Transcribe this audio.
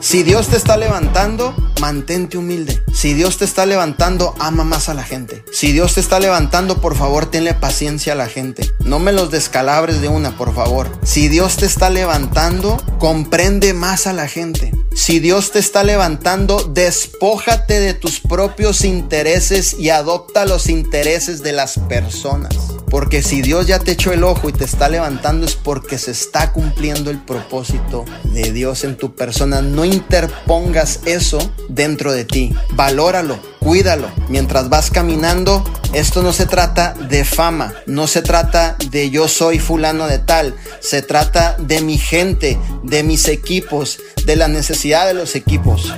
Si Dios te está levantando, mantente humilde. Si Dios te está levantando, ama más a la gente. Si Dios te está levantando, por favor, tenle paciencia a la gente. No me los descalabres de una, por favor. Si Dios te está levantando, comprende más a la gente. Si Dios te está levantando, despójate de tus propios intereses y adopta los intereses de las personas. Porque si Dios ya te echó el ojo y te está levantando es porque se está cumpliendo el propósito de Dios en tu persona. No interpongas eso dentro de ti. Valóralo, cuídalo. Mientras vas caminando, esto no se trata de fama, no se trata de yo soy fulano de tal, se trata de mi gente, de mis equipos, de la necesidad de los equipos.